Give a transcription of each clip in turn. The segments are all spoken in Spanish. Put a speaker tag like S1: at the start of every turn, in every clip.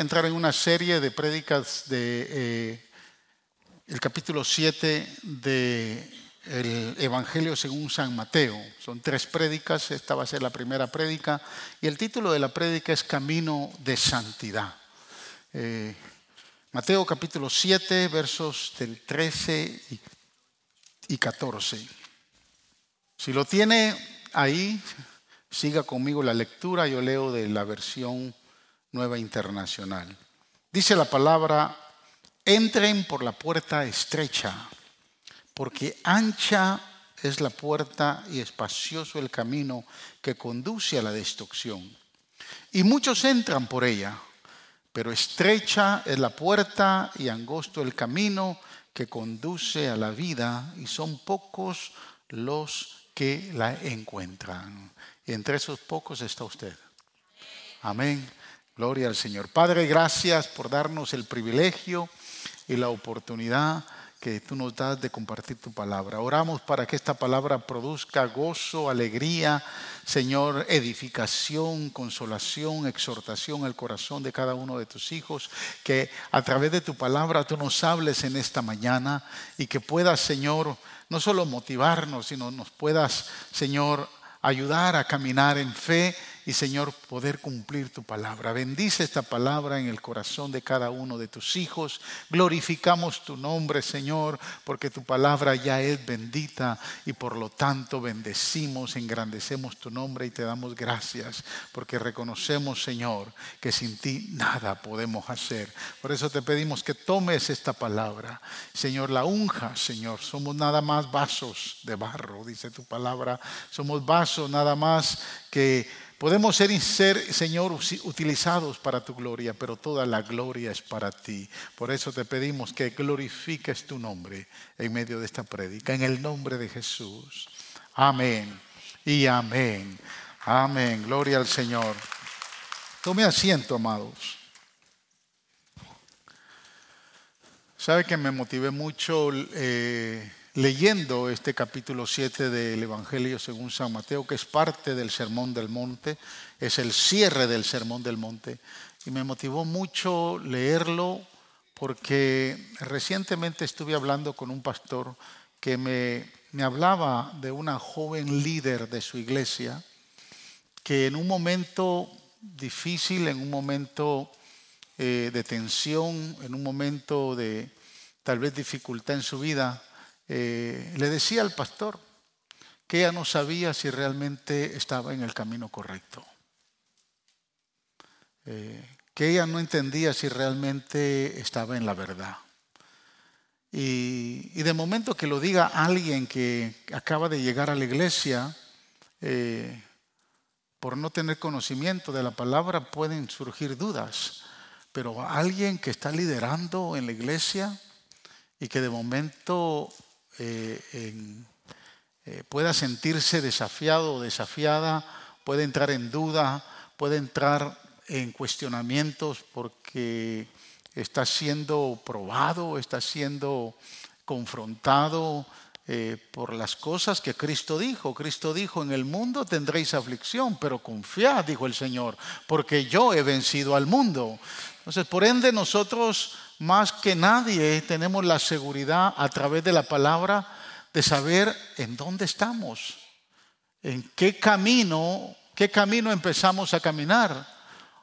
S1: entrar en una serie de prédicas de eh, el capítulo 7 de el Evangelio según San Mateo. Son tres prédicas, esta va a ser la primera prédica y el título de la prédica es Camino de Santidad. Eh, Mateo capítulo 7, versos del 13 y 14. Si lo tiene ahí, siga conmigo la lectura, yo leo de la versión nueva internacional. Dice la palabra, entren por la puerta estrecha porque ancha es la puerta y espacioso el camino que conduce a la destrucción. Y muchos entran por ella, pero estrecha es la puerta y angosto el camino que conduce a la vida, y son pocos los que la encuentran. Y entre esos pocos está usted. Amén. Gloria al Señor. Padre, gracias por darnos el privilegio y la oportunidad que tú nos das de compartir tu palabra. Oramos para que esta palabra produzca gozo, alegría, Señor, edificación, consolación, exhortación al corazón de cada uno de tus hijos. Que a través de tu palabra tú nos hables en esta mañana y que puedas, Señor, no solo motivarnos, sino nos puedas, Señor, ayudar a caminar en fe y Señor poder cumplir tu palabra. Bendice esta palabra en el corazón de cada uno de tus hijos. Glorificamos tu nombre, Señor, porque tu palabra ya es bendita y por lo tanto bendecimos, engrandecemos tu nombre y te damos gracias, porque reconocemos, Señor, que sin ti nada podemos hacer. Por eso te pedimos que tomes esta palabra. Señor, la unja, Señor. Somos nada más vasos de barro, dice tu palabra. Somos vasos nada más que Podemos ser, ser, Señor, utilizados para tu gloria, pero toda la gloria es para ti. Por eso te pedimos que glorifiques tu nombre en medio de esta prédica, en el nombre de Jesús. Amén y amén. Amén. Gloria al Señor. Tome asiento, amados. Sabe que me motivé mucho. Eh, leyendo este capítulo 7 del Evangelio según San Mateo, que es parte del Sermón del Monte, es el cierre del Sermón del Monte. Y me motivó mucho leerlo porque recientemente estuve hablando con un pastor que me, me hablaba de una joven líder de su iglesia que en un momento difícil, en un momento eh, de tensión, en un momento de tal vez dificultad en su vida, eh, le decía al pastor que ella no sabía si realmente estaba en el camino correcto, eh, que ella no entendía si realmente estaba en la verdad. Y, de momento que lo diga alguien que acaba de llegar a la iglesia, eh, por no tener conocimiento de la palabra pueden surgir dudas, pero alguien que está liderando en la iglesia y que de momento eh, eh, pueda sentirse desafiado o desafiada, puede entrar en duda, puede entrar en cuestionamientos porque está siendo probado, está siendo confrontado eh, por las cosas que Cristo dijo. Cristo dijo, en el mundo tendréis aflicción, pero confiad, dijo el Señor, porque yo he vencido al mundo. Entonces, por ende, nosotros más que nadie tenemos la seguridad a través de la palabra de saber en dónde estamos, en qué camino, qué camino empezamos a caminar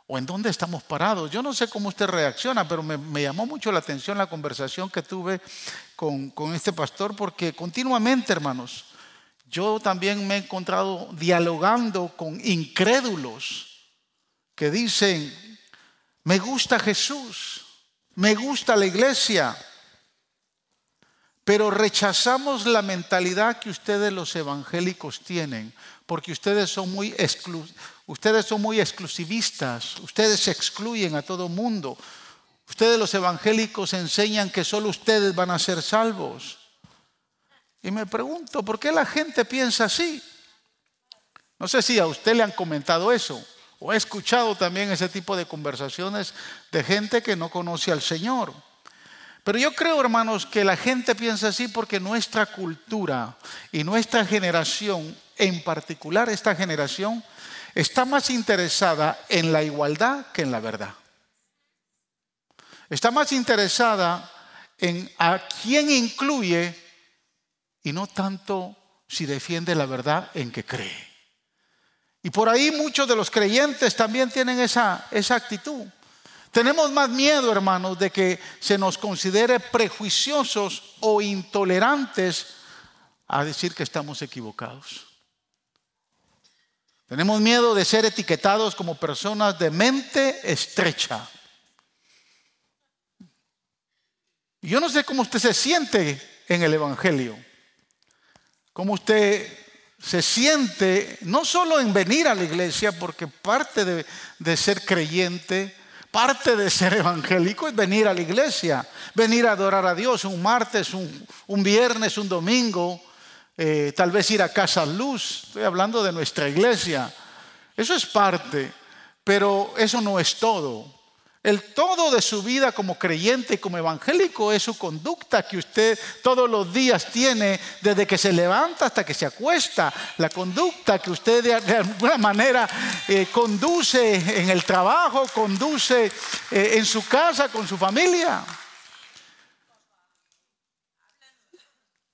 S1: o en dónde estamos parados. Yo no sé cómo usted reacciona, pero me, llamó mucho la atención la conversación que tuve con, con este pastor porque continuamente, hermanos, yo también me he encontrado dialogando con incrédulos que dicen, me gusta Jesús me gusta la iglesia, pero rechazamos la mentalidad que ustedes los evangélicos tienen, porque ustedes son muy, ustedes son muy exclusivistas, ustedes excluyen a todo mundo. Ustedes los evangélicos enseñan que solo ustedes van a ser salvos. Y me pregunto, ¿por qué la gente piensa así? No sé si a usted le han comentado eso. O he escuchado también ese tipo de conversaciones de gente que no conoce al Señor. Pero yo creo, hermanos, que la gente piensa así porque nuestra cultura y nuestra generación, en particular esta generación, está más interesada en la igualdad que en la verdad. Está más interesada en a quién incluye y no tanto si defiende la verdad en que cree. Y por ahí muchos de los creyentes también tienen esa, esa actitud. Tenemos más miedo, hermanos, de que se nos considere prejuiciosos o intolerantes a decir que estamos equivocados. Tenemos miedo de ser etiquetados como personas de mente estrecha. Yo no sé cómo usted se siente en el Evangelio, cómo usted se siente no solo en venir a la iglesia, porque parte de, ser creyente, parte de ser evangélico es venir a la iglesia, venir a adorar a Dios un martes, un, viernes, un domingo, eh, tal vez ir a Casa Luz, estoy hablando de nuestra iglesia. Eso es parte, pero eso no es todo. El todo de su vida como creyente y como evangélico es su conducta que usted todos los días tiene desde que se levanta hasta que se acuesta. La conducta que usted de, alguna manera eh, conduce en el trabajo, conduce eh, en su casa con su familia.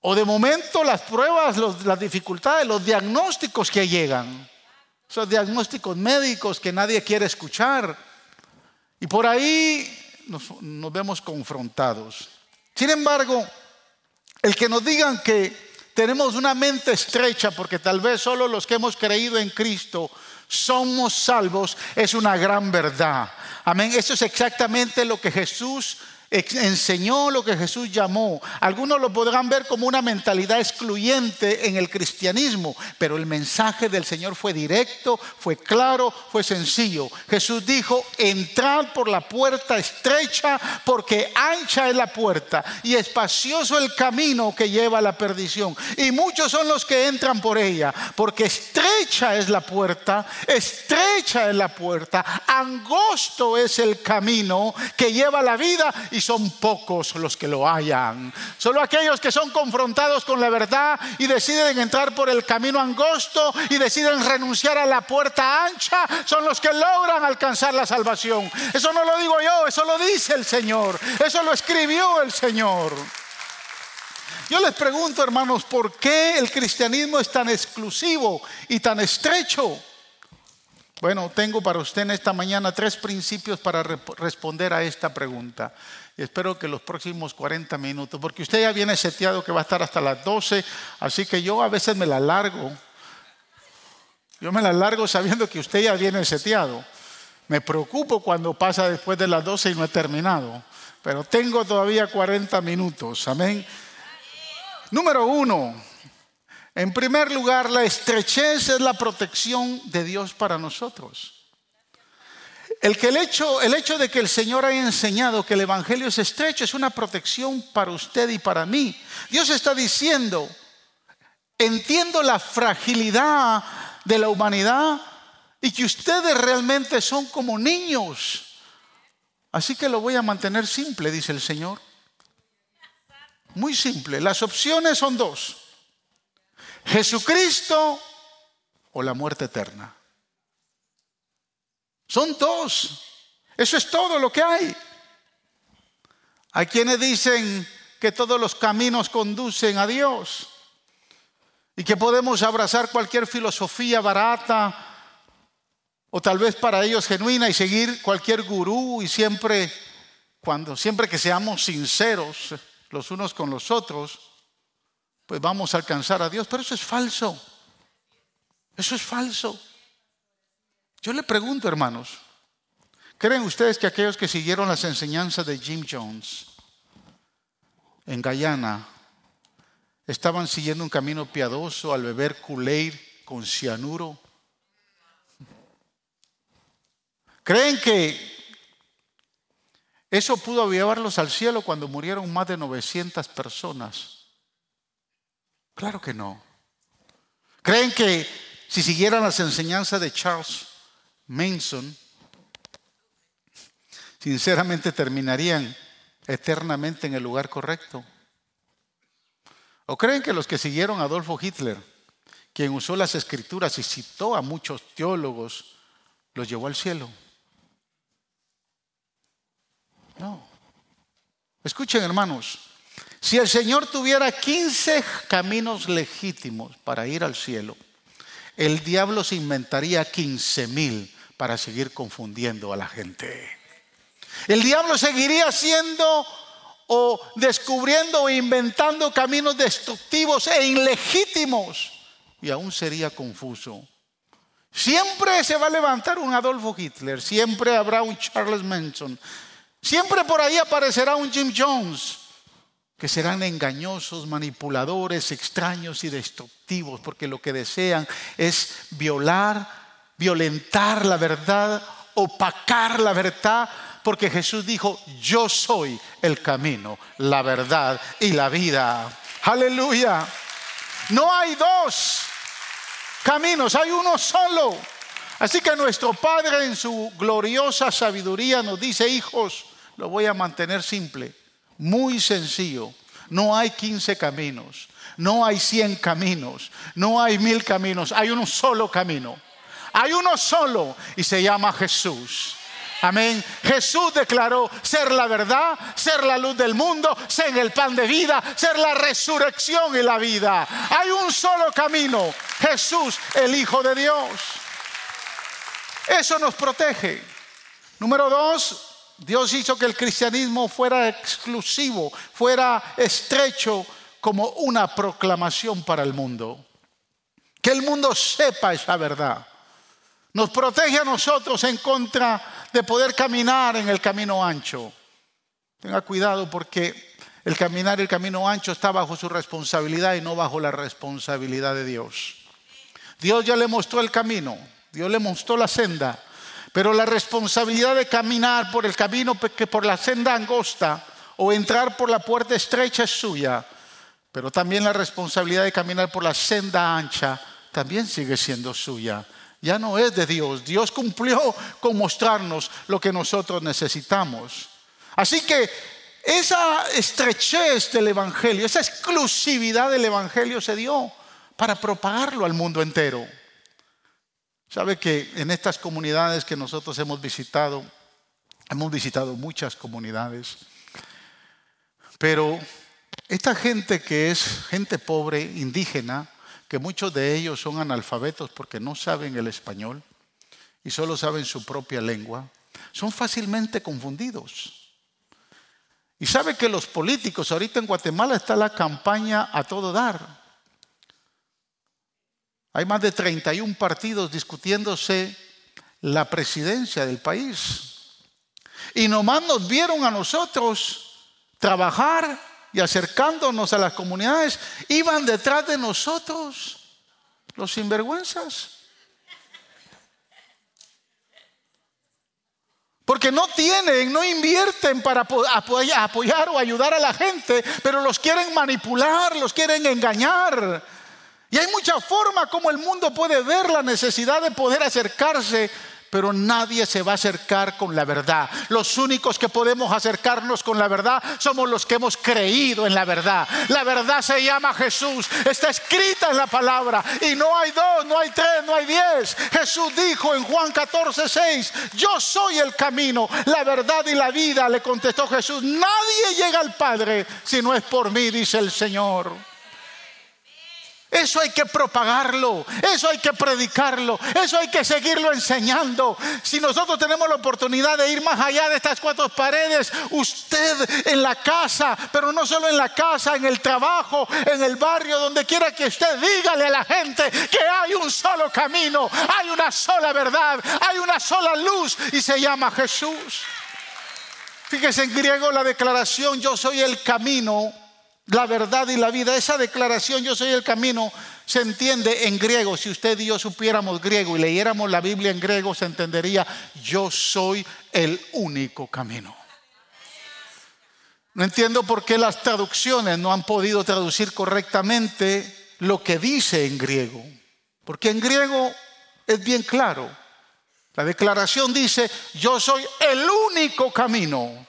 S1: O de momento las pruebas, las dificultades, los diagnósticos que llegan. Esos diagnósticos médicos que nadie quiere escuchar y por ahí nos, vemos confrontados. Sin embargo, el que nos digan que tenemos una mente estrecha porque tal vez solo los que hemos creído en Cristo somos salvos es una gran verdad. Amén. Eso es exactamente lo que Jesús enseñó lo que Jesús llamó. Algunos lo podrán ver como una mentalidad excluyente en el cristianismo, pero el mensaje del Señor fue directo, fue claro, fue sencillo. Jesús dijo, entrad por la puerta estrecha, porque ancha es la puerta y espacioso el camino que lleva a la perdición. Y muchos son los que entran por ella, porque estrecha es la puerta, estrecha es la puerta, angosto es el camino que lleva a la vida y son pocos los que lo hayan. Solo aquellos que son confrontados con la verdad y deciden entrar por el camino angosto y deciden renunciar a la puerta ancha son los que logran alcanzar la salvación. Eso no lo digo yo, eso lo dice el Señor. Eso lo escribió el Señor. Yo les pregunto, hermanos, ¿por qué el cristianismo es tan exclusivo y tan estrecho? Bueno, tengo para usted en esta mañana tres principios para responder a esta pregunta. Espero que los próximos 40 minutos, porque usted ya viene seteado que va a estar hasta las 12, así que yo a veces me la largo. Yo me la largo sabiendo que usted ya viene seteado. Me preocupo cuando pasa después de las 12 y no he terminado, pero tengo todavía 40 minutos. Amén. Número uno, en primer lugar, la estrechez es la protección de Dios para nosotros. El, que el, hecho, el hecho de que el Señor haya enseñado que el Evangelio es estrecho es una protección para usted y para mí. Dios está diciendo, entiendo la fragilidad de la humanidad y que ustedes realmente son como niños. Así que lo voy a mantener simple, dice el Señor. Muy simple. Las opciones son dos. Jesucristo o la muerte eterna. Son dos. Eso es todo lo que hay. Hay quienes dicen que todos los caminos conducen a Dios y que podemos abrazar cualquier filosofía barata o tal vez para ellos genuina y seguir cualquier gurú y siempre cuando siempre que seamos sinceros los unos con los otros, pues vamos a alcanzar a Dios, pero eso es falso. Eso es falso. Yo le pregunto, hermanos, ¿creen ustedes que aquellos que siguieron las enseñanzas de Jim Jones en Guyana estaban siguiendo un camino piadoso al beber Kool-Aid con cianuro? ¿Creen que eso pudo llevarlos al cielo cuando murieron más de 900 personas? Claro que no. ¿Creen que si siguieran las enseñanzas de Charles Manson, sinceramente terminarían eternamente en el lugar correcto? ¿O creen que los que siguieron a Adolfo Hitler, quien usó las escrituras y citó a muchos teólogos, los llevó al cielo? No. Escuchen hermanos, si el Señor tuviera 15 caminos legítimos para ir al cielo, el diablo se inventaría 15 mil para seguir confundiendo a la gente. El diablo seguiría haciendo o descubriendo o inventando caminos destructivos e ilegítimos y aún sería confuso. Siempre se va a levantar un Adolfo Hitler, siempre habrá un Charles Manson, siempre por ahí aparecerá un Jim Jones, que serán engañosos, manipuladores, extraños y destructivos, porque lo que desean es violar, violentar la verdad, opacar la verdad, porque Jesús dijo, yo soy el camino, la verdad y la vida. Aleluya. No hay dos caminos, hay uno solo. Así que nuestro Padre en su gloriosa sabiduría nos dice, hijos, lo voy a mantener simple, muy sencillo. No hay 15 caminos, no hay 100 caminos, no hay mil caminos, hay un solo camino. Hay uno solo y se llama Jesús. Amén. Jesús declaró ser la verdad, ser la luz del mundo, ser el pan de vida, ser la resurrección y la vida. Hay un solo camino, Jesús, el Hijo de Dios. Eso nos protege. Número dos, Dios hizo que el cristianismo fuera exclusivo, fuera estrecho como una proclamación para el mundo. Que el mundo sepa esa verdad. Nos protege a nosotros en contra de poder caminar en el camino ancho. Tenga cuidado porque el caminar el camino ancho está bajo su responsabilidad y no bajo la responsabilidad de Dios. Dios ya le mostró el camino, Dios le mostró la senda, pero la responsabilidad de caminar por el camino que por la senda angosta o entrar por la puerta estrecha es suya, pero también la responsabilidad de caminar por la senda ancha también sigue siendo suya ya no es de Dios. Dios cumplió con mostrarnos lo que nosotros necesitamos. Así que esa estrechez del Evangelio, esa exclusividad del Evangelio se dio para propagarlo al mundo entero. Sabe que en estas comunidades que nosotros hemos visitado, hemos visitado muchas comunidades, pero esta gente que es gente pobre, indígena, que muchos de ellos son analfabetos porque no saben el español y solo saben su propia lengua, son fácilmente confundidos. Y sabe que los políticos, ahorita en Guatemala está la campaña a todo dar. Hay más de 31 partidos discutiéndose la presidencia del país. Y nomás nos vieron a nosotros trabajar y acercándonos a las comunidades, iban detrás de nosotros los sinvergüenzas. Porque no tienen, no invierten para apoyar o ayudar a la gente, pero los quieren manipular, los quieren engañar. Y hay mucha forma como el mundo puede ver la necesidad de poder acercarse pero nadie se va a acercar con la verdad. Los únicos que podemos acercarnos con la verdad somos los que hemos creído en la verdad. La verdad se llama Jesús, está escrita en la palabra y no hay dos, no hay tres, no hay diez. Jesús dijo en Juan 14, 6, yo soy el camino, la verdad y la vida, le contestó Jesús. Nadie llega al Padre si no es por mí, dice el Señor. Eso hay que propagarlo, eso hay que predicarlo, eso hay que seguirlo enseñando. Si nosotros tenemos la oportunidad de ir más allá de estas cuatro paredes, usted en la casa, pero no solo en la casa, en el trabajo, en el barrio, donde quiera que usted, dígale a la gente que hay un solo camino, hay una sola verdad, hay una sola luz y se llama Jesús. Fíjese en griego la declaración, yo soy el camino la verdad y la vida. Esa declaración, yo soy el camino, se entiende en griego. Si usted y yo supiéramos griego y leyéramos la Biblia en griego, se entendería, yo soy el único camino. No entiendo por qué las traducciones no han podido traducir correctamente lo que dice en griego. Porque en griego es bien claro. La declaración dice, yo soy el único camino.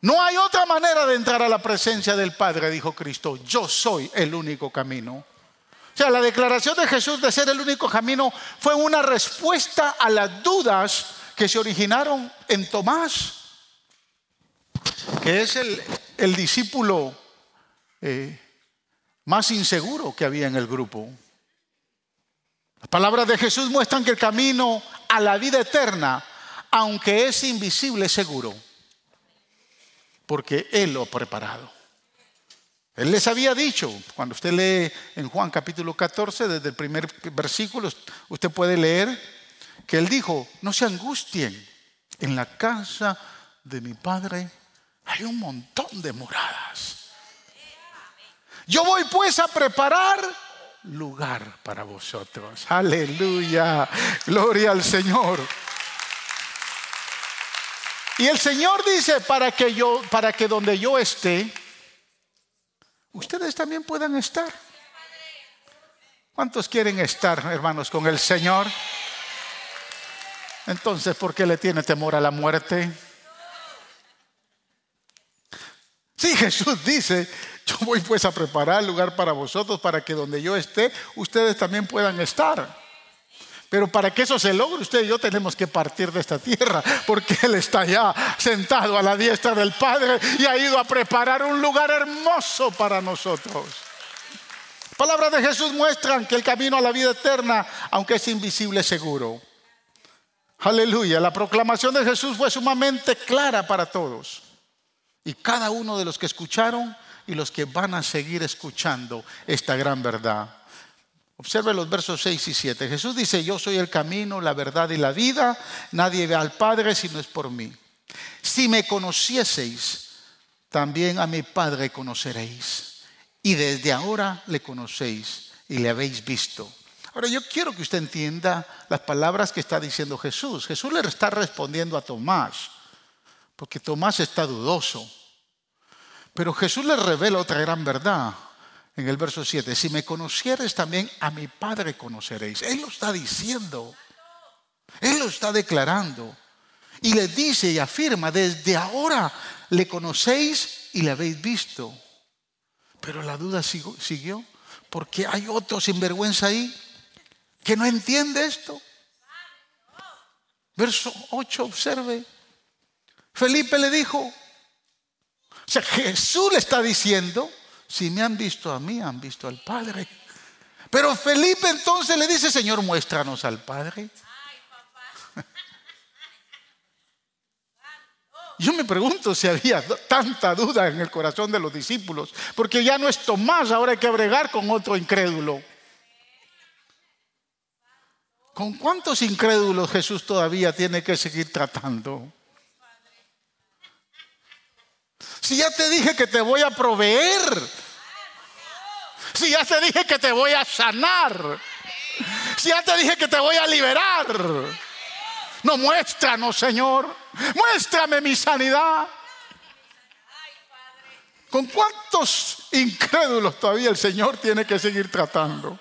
S1: No hay otra manera de entrar a la presencia del Padre, dijo Cristo. Yo soy el único camino. O sea, la declaración de Jesús de ser el único camino fue una respuesta a las dudas que se originaron en Tomás. porque es el, el discípulo eh, más inseguro que había en el grupo. Las palabras de Jesús muestran que el camino a la vida eterna, aunque es invisible, es seguro, porque Él lo ha preparado. Él les había dicho, cuando usted lee en Juan capítulo 14, desde el primer versículo, usted puede leer que Él dijo, no se angustien, en la casa de mi Padre hay un montón de moradas. Yo voy pues a preparar lugar para vosotros. Aleluya. Gloria al Señor. Y el Señor dice para que yo para que donde yo esté ustedes también puedan estar. ¿Cuántos quieren estar, hermanos, con el Señor? Entonces, ¿por qué le tiene temor a la muerte? Sí, Jesús dice, yo voy pues a preparar lugar para vosotros para que donde yo esté, ustedes también puedan estar. Pero para que eso se logre, usted y yo tenemos que partir de esta tierra, porque Él está ya sentado a la diestra del Padre y ha ido a preparar un lugar hermoso para nosotros. Palabras de Jesús muestran que el camino a la vida eterna, aunque es invisible, es seguro. Aleluya, la proclamación de Jesús fue sumamente clara para todos. Y cada uno de los que escucharon y los que van a seguir escuchando esta gran verdad. Observe los versos 6 y 7. Jesús dice, yo soy el camino, la verdad y la vida. Nadie ve al Padre si no es por mí. Si me conocieseis, también a mi Padre conoceréis. Y desde ahora le conocéis y le habéis visto. Ahora yo quiero que usted entienda las palabras que está diciendo Jesús. Jesús le está respondiendo a Tomás, porque Tomás está dudoso. Pero Jesús le revela otra gran verdad en el verso 7, si me conocieres también a mi Padre conoceréis. Él lo está diciendo, Él lo está declarando. Y le dice y afirma, desde ahora le conocéis y le habéis visto. Pero la duda siguió, porque hay otro sinvergüenza ahí que no entiende esto. Verso 8, observe. Felipe le dijo, o sea, Jesús le está diciendo, si me han visto a mí, han visto al Padre. Pero Felipe entonces le dice, Señor, muéstranos al Padre. Yo me pregunto si había tanta duda en el corazón de los discípulos, porque ya no es Tomás, ahora hay que bregar con otro incrédulo. ¿Con cuántos incrédulos Jesús todavía tiene que seguir tratando? Si ya te dije que te voy a proveer. Si ya te dije que te voy a sanar. Si ya te dije que te voy a liberar. No, muéstranos, Señor. Muéstrame mi sanidad. ¿Con cuántos incrédulos todavía el Señor tiene que seguir tratando?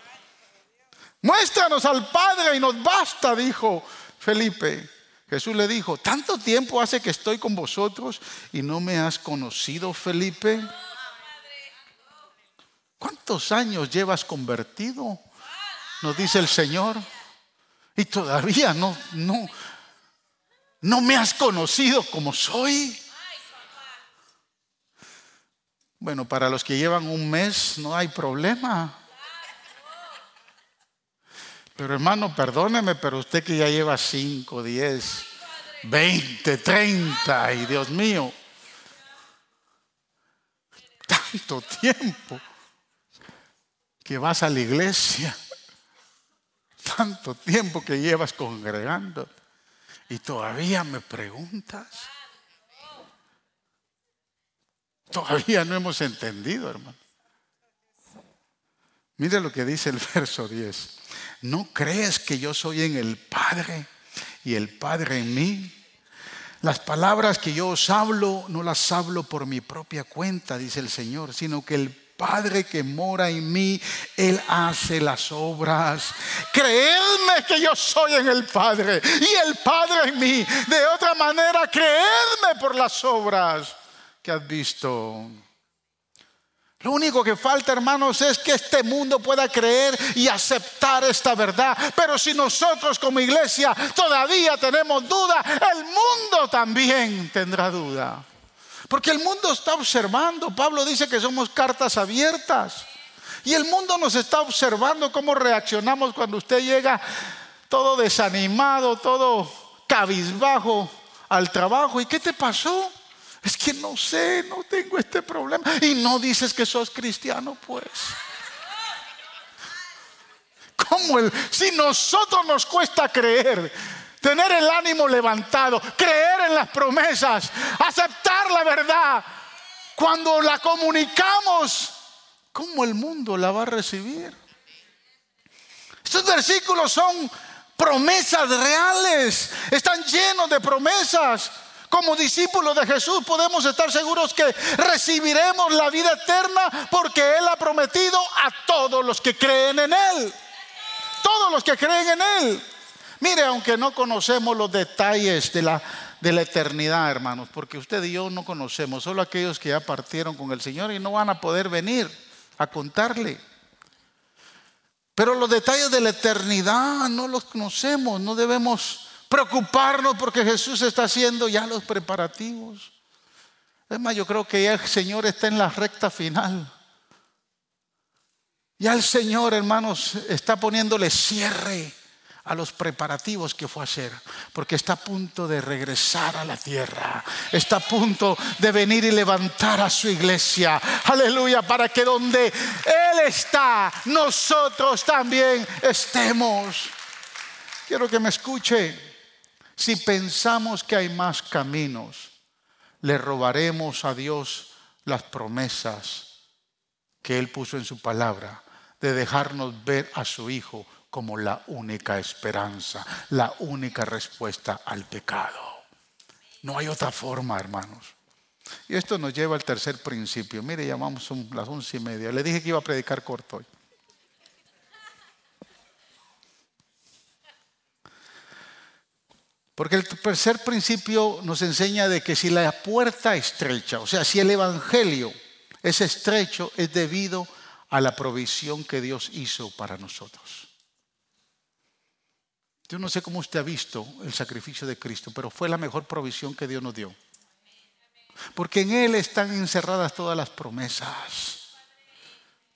S1: Muéstranos al Padre y nos basta, dijo Felipe. Jesús le dijo, ¿tanto tiempo hace que estoy con vosotros y no me has conocido, Felipe? ¿Cuántos años llevas convertido? Nos dice el Señor. Y todavía no, no, no me has conocido como soy. Bueno, para los que llevan un mes no hay problema. Pero hermano, perdóneme, pero usted que ya lleva 5, 10, 20, 30, y Dios mío, tanto tiempo que vas a la iglesia, tanto tiempo que llevas congregando, y todavía me preguntas. Todavía no hemos entendido, hermano. Mire lo que dice el verso 10. ¿No crees que yo soy en el Padre y el Padre en mí? Las palabras que yo os hablo no las hablo por mi propia cuenta, dice el Señor, sino que el Padre que mora en mí, Él hace las obras. Creedme que yo soy en el Padre y el Padre en mí. De otra manera, creedme por las obras que has visto. Lo único que falta, hermanos, es que este mundo pueda creer y aceptar esta verdad. Pero si nosotros como iglesia todavía tenemos duda, el mundo también tendrá duda. Porque el mundo está observando. Pablo dice que somos cartas abiertas. Y el mundo nos está observando cómo reaccionamos cuando usted llega todo desanimado, todo cabizbajo al trabajo. ¿Y qué te pasó? Es que no sé, no tengo este problema. Y no dices que sos cristiano, pues. ¿Cómo el, si nosotros nos cuesta creer, tener el ánimo levantado, creer en las promesas, aceptar la verdad, cuando la comunicamos, ¿cómo el mundo la va a recibir? Estos versículos son promesas reales, están llenos de promesas. Como discípulos de Jesús podemos estar seguros que recibiremos la vida eterna porque Él ha prometido a todos los que creen en Él. Todos los que creen en Él. Mire, aunque no conocemos los detalles de la, de la eternidad, hermanos, porque usted y yo no conocemos, solo aquellos que ya partieron con el Señor y no van a poder venir a contarle. Pero los detalles de la eternidad no los conocemos, no debemos preocuparnos porque Jesús está haciendo ya los preparativos. Es más, yo creo que ya el Señor está en la recta final. Ya el Señor, hermanos, está poniéndole cierre a los preparativos que fue a hacer, porque está a punto de regresar a la tierra, está a punto de venir y levantar a su iglesia, aleluya, para que donde Él está, nosotros también estemos. Quiero que me escuche, si pensamos que hay más caminos, le robaremos a Dios las promesas que Él puso en su palabra de dejarnos ver a su Hijo como la única esperanza, la única respuesta al pecado. No hay otra forma, hermanos. Y esto nos lleva al tercer principio. Mire, llamamos las once y media. Le dije que iba a predicar corto hoy. Porque el tercer principio nos enseña de que si la puerta estrecha, o sea, si el evangelio es estrecho, es debido a la provisión que Dios hizo para nosotros. Yo no sé cómo usted ha visto el sacrificio de Cristo, pero fue la mejor provisión que Dios nos dio. Porque en Él están encerradas todas las promesas.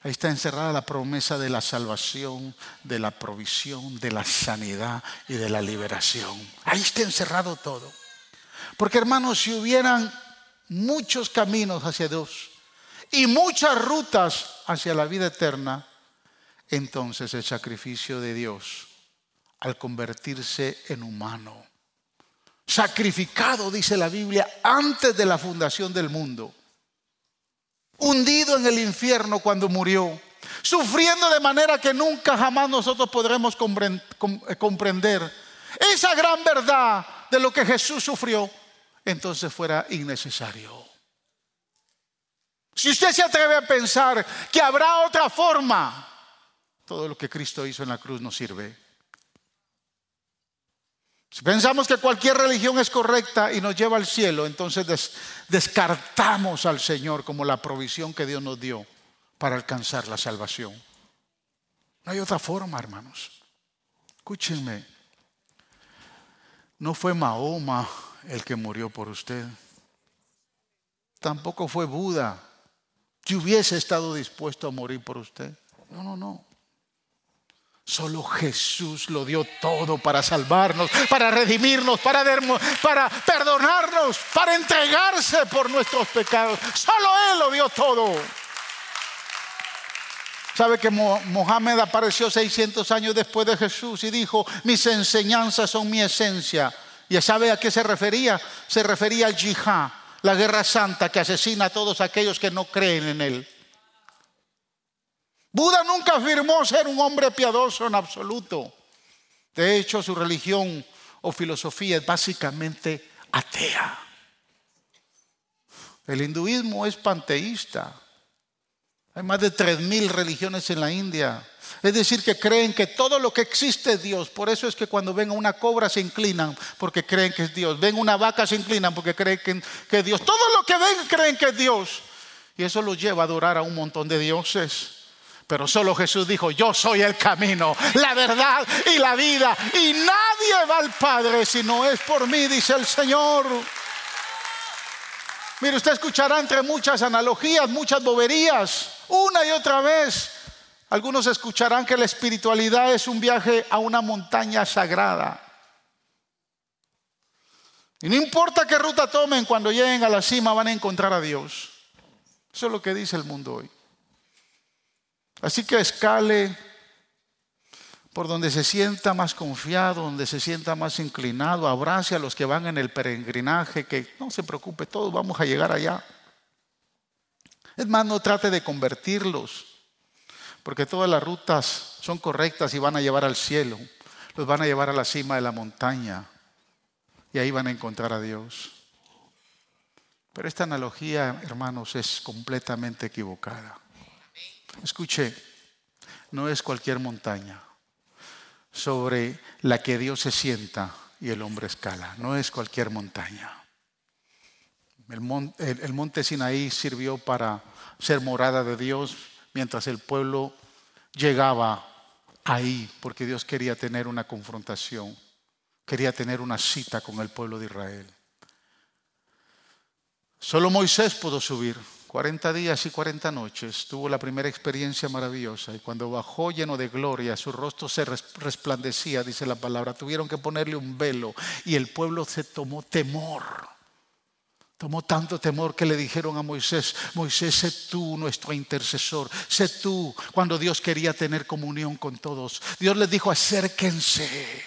S1: Ahí está encerrada la promesa de la salvación, de la provisión, de la sanidad y de la liberación. Ahí está encerrado todo. Porque hermanos, si hubieran muchos caminos hacia Dios y muchas rutas hacia la vida eterna, entonces el sacrificio de Dios al convertirse en humano. Sacrificado, dice la Biblia, antes de la fundación del mundo. Hundido en el infierno cuando murió. Sufriendo de manera que nunca jamás nosotros podremos eh, comprender esa gran verdad de lo que Jesús sufrió. Entonces fuera innecesario. Si usted se atreve a pensar que habrá otra forma, todo lo que Cristo hizo en la cruz no sirve. Si pensamos que cualquier religión es correcta y nos lleva al cielo, entonces descartamos al Señor como la provisión que Dios nos dio para alcanzar la salvación. No hay otra forma, hermanos. Escúchenme. No fue Mahoma el que murió por usted. Tampoco fue Buda. Si hubiese estado dispuesto a morir por usted. No, no, no. Solo Jesús lo dio todo para salvarnos, para redimirnos, para, perdonarnos, para entregarse por nuestros pecados. Solo Él lo dio todo. ¿Sabe que Mohammed apareció 600 años después de Jesús y dijo, mis enseñanzas son mi esencia? ¿Y sabe a qué se refería? Se refería al yihad, la guerra santa que asesina a todos aquellos que no creen en Él. Buda nunca afirmó ser un hombre piadoso en absoluto. De hecho, su religión o filosofía es básicamente atea. El hinduismo es panteísta. Hay más de 3.000 religiones en la India. Es decir, que creen que todo lo que existe es Dios. Por eso es que cuando ven una cobra se inclinan porque creen que es Dios. Ven una vaca se inclinan porque creen que, que es Dios. Todo lo que ven creen que es Dios. Y eso los lleva a adorar a un montón de dioses. Pero solo Jesús dijo, yo soy el camino, la verdad y la vida. Y nadie va al Padre si no es por mí, dice el Señor. Mire, usted escuchará entre muchas analogías, muchas boberías, una y otra vez. Algunos escucharán que la espiritualidad es un viaje a una montaña sagrada. Y no importa qué ruta tomen, cuando lleguen a la cima van a encontrar a Dios. Eso es lo que dice el mundo hoy. Así que escale por donde se sienta más confiado, donde se sienta más inclinado, abrace a los que van en el peregrinaje, que no se preocupe, todos vamos a llegar allá. Es más, no trate de convertirlos, porque todas las rutas son correctas y van a llevar al cielo, los van a llevar a la cima de la montaña y ahí van a encontrar a Dios. Pero esta analogía, hermanos, es completamente equivocada. Escuche, no es cualquier montaña sobre la que Dios se sienta y el hombre escala. No es cualquier montaña. El, monte, Sinaí sirvió para ser morada de Dios mientras el pueblo llegaba ahí, porque Dios quería tener una confrontación, quería tener una cita con el pueblo de Israel. Solo Moisés pudo subir. 40 días y 40 noches tuvo la primera experiencia maravillosa y cuando bajó lleno de gloria, su rostro se resplandecía, dice la palabra, tuvieron que ponerle un velo y el pueblo se tomó temor. Tomó tanto temor que le dijeron a Moisés, Moisés, sé tú nuestro intercesor, sé tú cuando Dios quería tener comunión con todos. Dios les dijo, acérquense,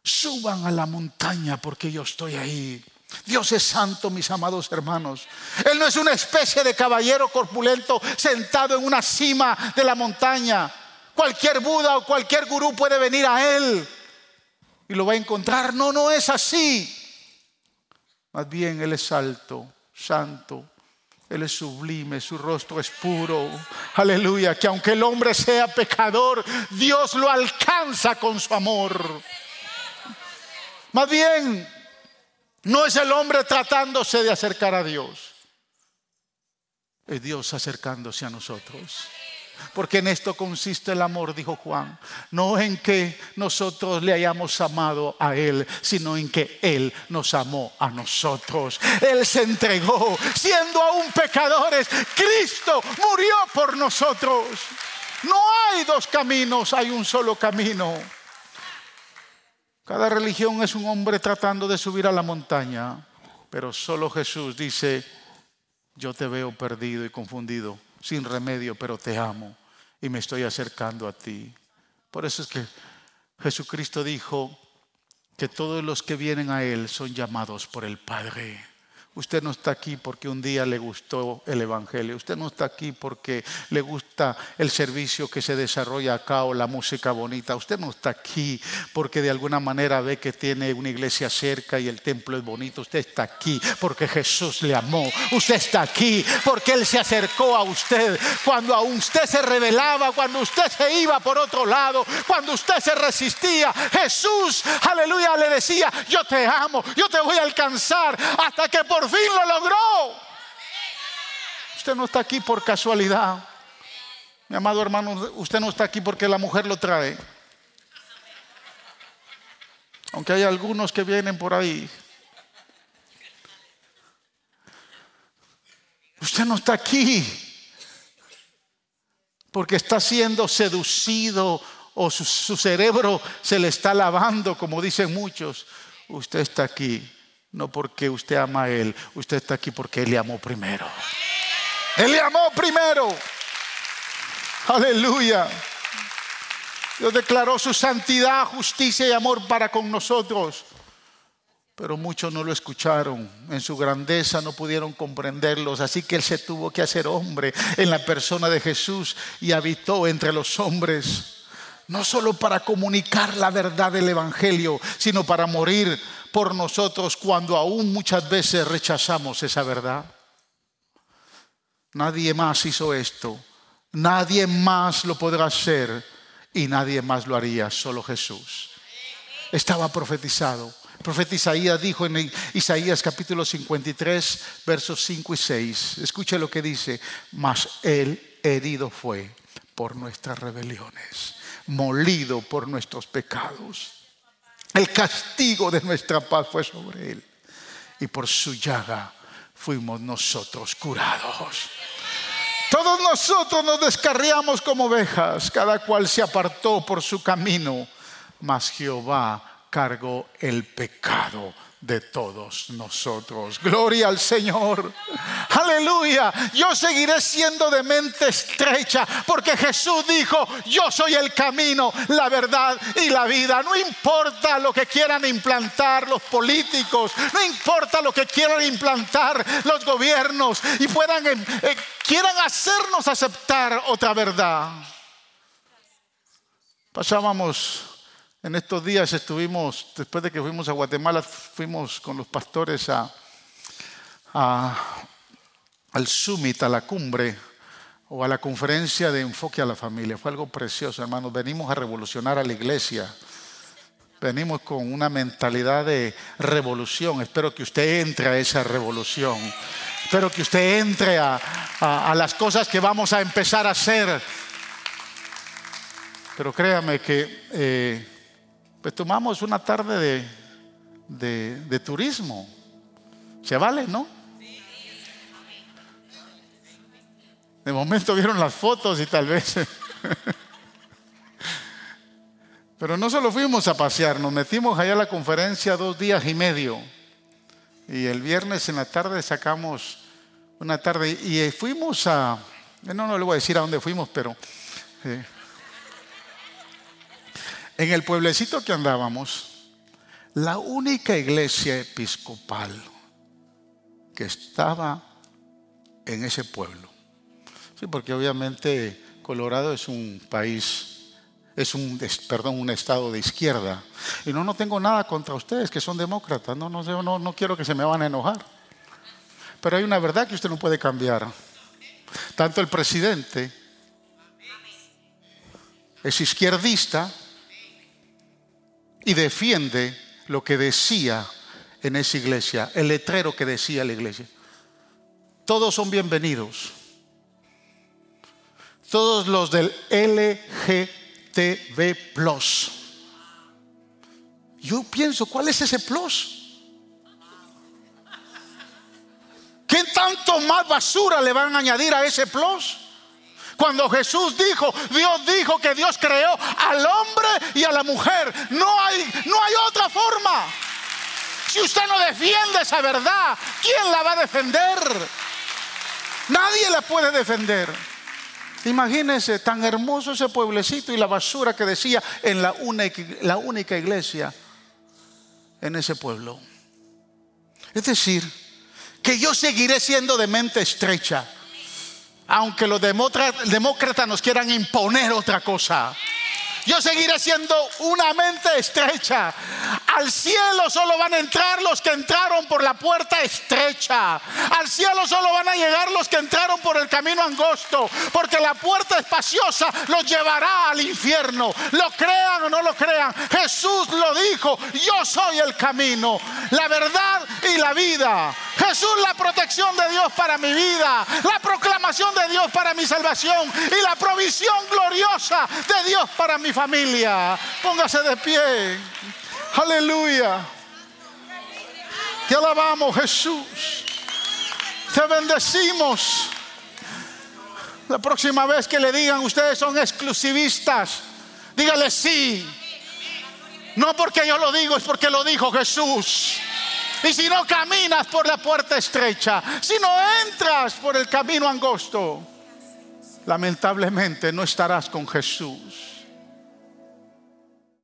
S1: suban a la montaña porque yo estoy ahí. Dios es santo, mis amados hermanos. Él no es una especie de caballero corpulento sentado en una cima de la montaña. Cualquier Buda o cualquier gurú puede venir a Él y lo va a encontrar. No, no es así. Más bien Él es alto, santo. Él es sublime, su rostro es puro. Aleluya, que aunque el hombre sea pecador, Dios lo alcanza con su amor. Más bien, no es el hombre tratándose de acercar a Dios. Es Dios acercándose a nosotros. Porque en esto consiste el amor, dijo Juan. No en que nosotros le hayamos amado a Él, sino en que Él nos amó a nosotros. Él se entregó, siendo aún pecadores. Cristo murió por nosotros. No hay dos caminos, hay un solo camino. Cada religión es un hombre tratando de subir a la montaña, pero solo Jesús dice, yo te veo perdido y confundido, sin remedio, pero te amo y me estoy acercando a ti. Por eso es que Jesucristo dijo que todos los que vienen a Él son llamados por el Padre. Usted no está aquí porque un día le gustó el Evangelio. Usted no está aquí porque le gusta el servicio que se desarrolla acá o la música bonita. Usted no está aquí porque de alguna manera ve que tiene una iglesia cerca y el templo es bonito. Usted está aquí porque Jesús le amó. Usted está aquí porque Él se acercó a usted cuando a usted se revelaba, cuando usted se iba por otro lado, cuando usted se resistía. Jesús, aleluya, le decía, yo te amo, yo te voy a alcanzar hasta que por fin lo logró. Usted no está aquí por casualidad. Mi amado hermano, usted no está aquí porque la mujer lo trae. Aunque hay algunos que vienen por ahí. Usted no está aquí porque está siendo seducido o su, su, cerebro se le está lavando, como dicen muchos. Usted está aquí no porque usted ama a Él, usted está aquí porque Él le amó primero. Él le amó primero. Aleluya. Dios declaró su santidad, justicia y amor para con nosotros. Pero muchos no lo escucharon. En su grandeza no pudieron comprenderlos. Así que Él se tuvo que hacer hombre en la persona de Jesús y habitó entre los hombres. No solo para comunicar la verdad del Evangelio, sino para morir por nosotros cuando aún muchas veces rechazamos esa verdad. Nadie más hizo esto, nadie más lo podrá hacer y nadie más lo haría, solo Jesús. Estaba profetizado. El profeta Isaías dijo en Isaías capítulo 53, versos 5 y 6, escuche lo que dice, mas él herido fue por nuestras rebeliones, molido por nuestros pecados. El castigo de nuestra paz fue sobre él. Y por su llaga fuimos nosotros curados. Todos nosotros nos descarriamos como ovejas, cada cual se apartó por su camino, mas Jehová cargó el pecado de todos nosotros. Gloria al Señor. Aleluya. Yo seguiré siendo de mente estrecha porque Jesús dijo, yo soy el camino, la verdad y la vida. No importa lo que quieran implantar los políticos, no importa lo que quieran implantar los gobiernos y puedan eh, quieran hacernos aceptar otra verdad. Pasábamos en estos días estuvimos, después de que fuimos a Guatemala, fuimos con los pastores a, al summit, a la cumbre o a la conferencia de enfoque a la familia. Fue algo precioso, hermanos. Venimos a revolucionar a la iglesia. Venimos con una mentalidad de revolución. Espero que usted entre a esa revolución. Espero que usted entre a, a las cosas que vamos a empezar a hacer. Pero créame que eh, pues tomamos una tarde de, de, turismo. Se vale, ¿no? De momento vieron las fotos y tal vez... Pero no solo fuimos a pasear, nos metimos allá a la conferencia dos días y medio. Y el viernes en la tarde sacamos una tarde y fuimos a, no, no le voy a decir a dónde fuimos, pero eh, en el pueblecito que andábamos, la única iglesia episcopal que estaba en ese pueblo. Sí, porque obviamente Colorado es un país, es un, perdón, un estado de izquierda. Y no, no tengo nada contra ustedes que son demócratas. No, no, no, no quiero que se me van a enojar. Pero hay una verdad que usted no puede cambiar. Tanto el presidente es izquierdista y defiende lo que decía en esa iglesia, el letrero que decía la iglesia. Todos son bienvenidos. Todos los del LGTB Plus. Yo pienso, ¿cuál es ese plus? ¿Qué tanto más basura le van a añadir a ese plus? Cuando Jesús dijo, Dios dijo que Dios creó al hombre y a la mujer. No hay, no hay otra forma. Si usted no defiende esa verdad, ¿quién la va a defender? Nadie la puede defender. Imagínense tan hermoso ese pueblecito y la basura que decía en la única, la única iglesia en ese pueblo. Es decir, que yo seguiré siendo de mente estrecha aunque los demócratas nos quieran imponer otra cosa. Yo seguiré siendo una mente estrecha. Al cielo solo van a entrar los que entraron por la puerta estrecha. Al cielo solo van a llegar los que entraron por el camino angosto. Porque la puerta espaciosa los llevará al infierno. Lo crean o no lo crean. Jesús lo dijo. Yo soy el camino, la verdad y la vida. Jesús la protección de Dios para mi vida. La proclamación de Dios para mi salvación. Y la provisión gloriosa de Dios para mi familia. Póngase de pie. Aleluya. Te alabamos, Jesús. Te bendecimos. La próxima vez que le digan ustedes son exclusivistas, dígale sí. No porque yo lo digo, es porque lo dijo Jesús. Y si no caminas por la puerta estrecha, si no entras por el camino angosto, lamentablemente no estarás con Jesús.